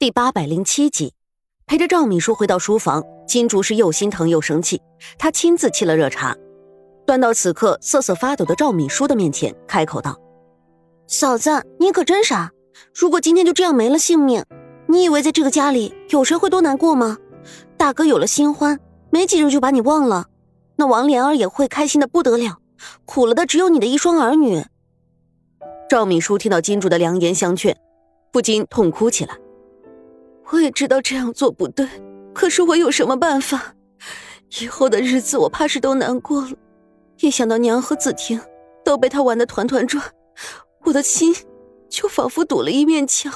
第八百零七集，陪着赵敏书回到书房，金竹是又心疼又生气。她亲自沏了热茶，端到此刻瑟瑟发抖的赵敏书的面前，开口道：“嫂子，你可真傻！如果今天就这样没了性命，你以为在这个家里有谁会多难过吗？大哥有了新欢，没几日就把你忘了，那王莲儿也会开心的不得了。苦了的只有你的一双儿女。”赵敏书听到金竹的良言相劝，不禁痛哭起来。我也知道这样做不对，可是我有什么办法？以后的日子我怕是都难过了。一想到娘和子婷都被他玩得团团转，我的心就仿佛堵了一面墙，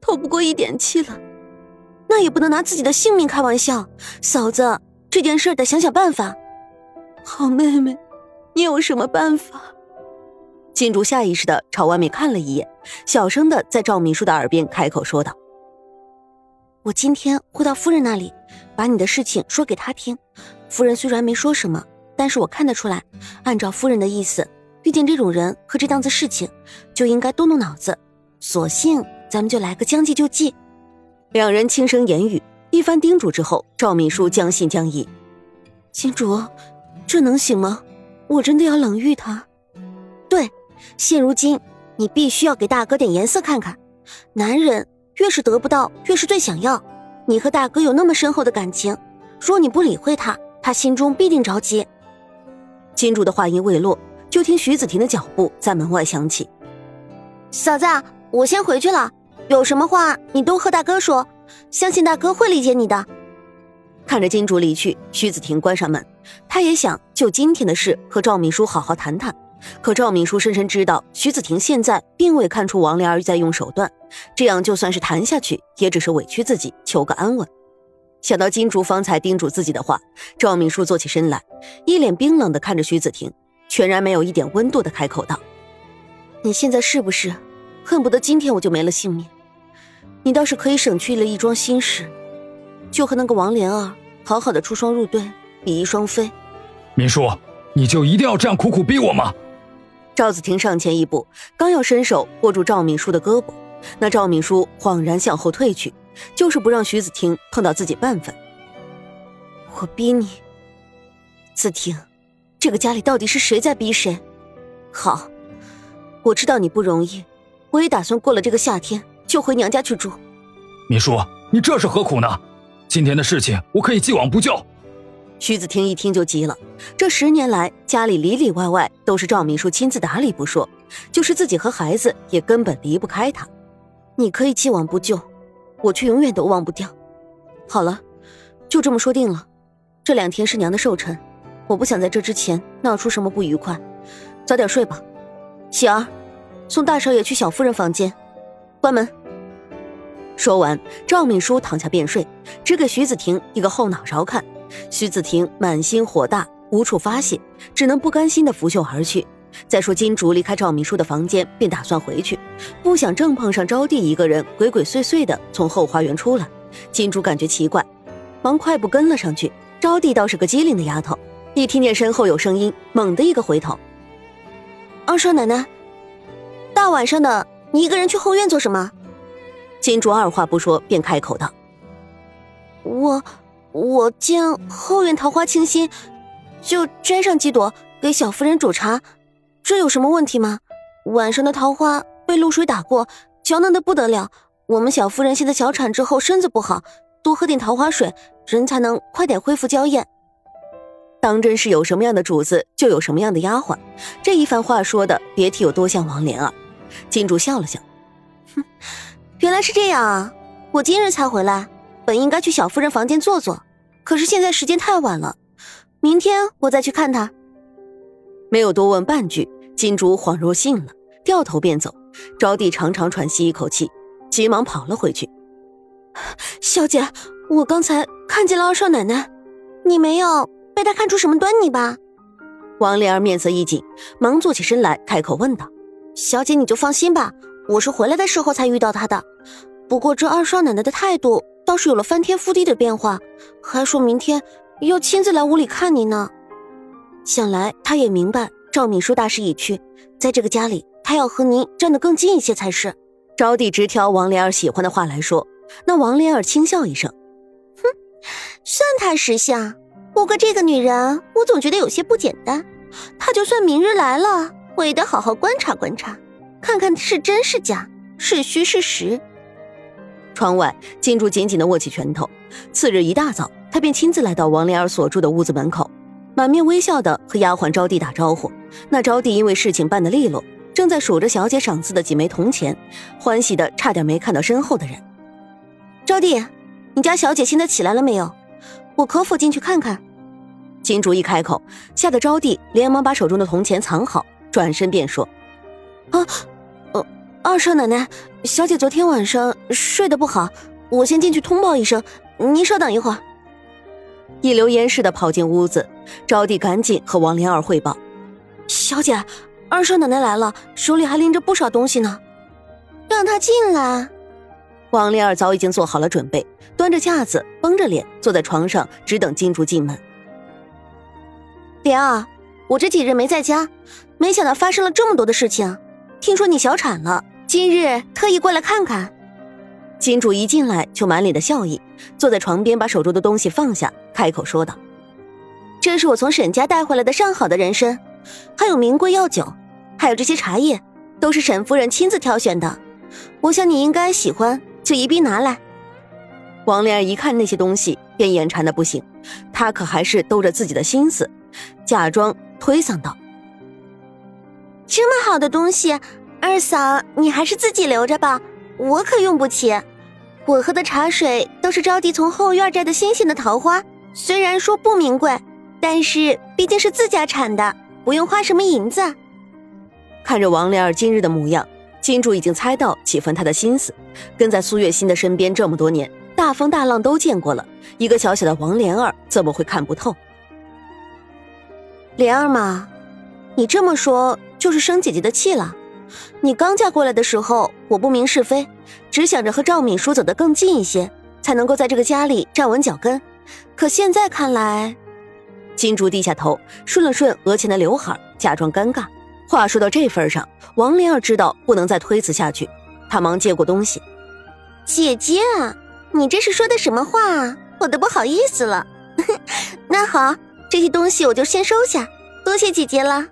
透不过一点气了。那也不能拿自己的性命开玩笑，嫂子，这件事得想想办法。好妹妹，你有什么办法？金竹下意识的朝外面看了一眼，小声的在赵明书的耳边开口说道。我今天会到夫人那里，把你的事情说给她听。夫人虽然没说什么，但是我看得出来，按照夫人的意思，遇见这种人和这档子事情，就应该动动脑子。索性咱们就来个将计就计。两人轻声言语，一番叮嘱之后，赵敏书将信将疑。金主，这能行吗？我真的要冷遇他？对，现如今你必须要给大哥点颜色看看，男人。越是得不到，越是最想要。你和大哥有那么深厚的感情，若你不理会他，他心中必定着急。金主的话音未落，就听徐子婷的脚步在门外响起。嫂子，我先回去了，有什么话你都和大哥说，相信大哥会理解你的。看着金主离去，徐子婷关上门，她也想就今天的事和赵秘书好好谈谈。可赵敏书深深知道，徐子婷现在并未看出王莲儿在用手段，这样就算是谈下去，也只是委屈自己，求个安稳。想到金竹方才叮嘱自己的话，赵敏书坐起身来，一脸冰冷的看着徐子婷，全然没有一点温度的开口道：“你现在是不是恨不得今天我就没了性命？你倒是可以省去了一桩心事，就和那个王莲儿好好的出双入对，比翼双飞。”敏书，你就一定要这样苦苦逼我吗？赵子婷上前一步，刚要伸手握住赵敏书的胳膊，那赵敏书恍然向后退去，就是不让徐子婷碰到自己半分。我逼你，子婷，这个家里到底是谁在逼谁？好，我知道你不容易，我也打算过了这个夏天就回娘家去住。敏书，你这是何苦呢？今天的事情我可以既往不咎。徐子婷一听就急了，这十年来家里里里外外都是赵秘书亲自打理不说，就是自己和孩子也根本离不开他。你可以既往不咎，我却永远都忘不掉。好了，就这么说定了。这两天是娘的寿辰，我不想在这之前闹出什么不愉快。早点睡吧，喜儿，送大少爷去小夫人房间，关门。说完，赵敏书躺下便睡，只给徐子婷一个后脑勺看。徐子婷满心火大，无处发泄，只能不甘心的拂袖而去。再说金竹离开赵秘书的房间，便打算回去，不想正碰上招娣一个人鬼鬼祟祟的从后花园出来。金竹感觉奇怪，忙快步跟了上去。招娣倒是个机灵的丫头，一听见身后有声音，猛地一个回头：“二少奶奶，大晚上的，你一个人去后院做什么？”金竹二话不说便开口道：“我……”我见后院桃花清新，就摘上几朵给小夫人煮茶，这有什么问题吗？晚上的桃花被露水打过，娇嫩的不得了。我们小夫人现在小产之后身子不好，多喝点桃花水，人才能快点恢复娇艳。当真是有什么样的主子就有什么样的丫鬟，这一番话说的别提有多像王莲儿。金主笑了笑，哼，原来是这样啊！我今日才回来，本应该去小夫人房间坐坐。可是现在时间太晚了，明天我再去看他。没有多问半句，金竹恍若信了，掉头便走。招娣长长喘息一口气，急忙跑了回去。小姐，我刚才看见了二少奶奶，你没有被她看出什么端倪吧？王莲儿面色一紧，忙坐起身来，开口问道：“小姐，你就放心吧，我是回来的时候才遇到她的。不过这二少奶奶的态度……”倒是有了翻天覆地的变化，还说明天要亲自来屋里看你呢。想来他也明白赵敏书大势已去，在这个家里，他要和您站得更近一些才是。招娣直挑王莲儿喜欢的话来说，那王莲儿轻笑一声：“哼，算他识相。不过这个女人，我总觉得有些不简单。她就算明日来了，我也得好好观察观察，看看是真是假，是虚是实。”窗外，金珠紧紧的握起拳头。次日一大早，他便亲自来到王莲儿所住的屋子门口，满面微笑的和丫鬟招娣打招呼。那招娣因为事情办得利落。正在数着小姐赏赐的几枚铜钱，欢喜的差点没看到身后的人。招娣，你家小姐现在起来了没有？我可否进去看看？金竹一开口，吓得招娣连忙把手中的铜钱藏好，转身便说：“啊，二少奶奶，小姐昨天晚上睡得不好，我先进去通报一声，您稍等一会儿。”一溜烟似的跑进屋子，招娣赶紧和王莲儿汇报：“小姐。”二少奶奶来了，手里还拎着不少东西呢，让她进来。王莲儿早已经做好了准备，端着架子，绷着脸坐在床上，只等金竹进门。莲儿，我这几日没在家，没想到发生了这么多的事情。听说你小产了，今日特意过来看看。金主一进来就满脸的笑意，坐在床边，把手中的东西放下，开口说道：“这是我从沈家带回来的上好的人参。”还有名贵药酒，还有这些茶叶，都是沈夫人亲自挑选的。我想你应该喜欢，就一并拿来。王莲儿一看那些东西，便眼馋的不行。她可还是兜着自己的心思，假装推搡道：“这么好的东西，二嫂你还是自己留着吧，我可用不起。我喝的茶水都是招娣从后院摘的新鲜的桃花，虽然说不名贵。”但是毕竟是自家产的，不用花什么银子。看着王莲儿今日的模样，金主已经猜到几分她的心思。跟在苏月心的身边这么多年，大风大浪都见过了，一个小小的王莲儿怎么会看不透？莲儿嘛，你这么说就是生姐姐的气了。你刚嫁过来的时候，我不明是非，只想着和赵敏叔走得更近一些，才能够在这个家里站稳脚跟。可现在看来。金珠低下头，顺了顺额前的刘海，假装尴尬。话说到这份上，王莲儿知道不能再推辞下去，她忙接过东西。姐姐啊，你这是说的什么话啊？我都不好意思了。那好，这些东西我就先收下，多谢姐姐了。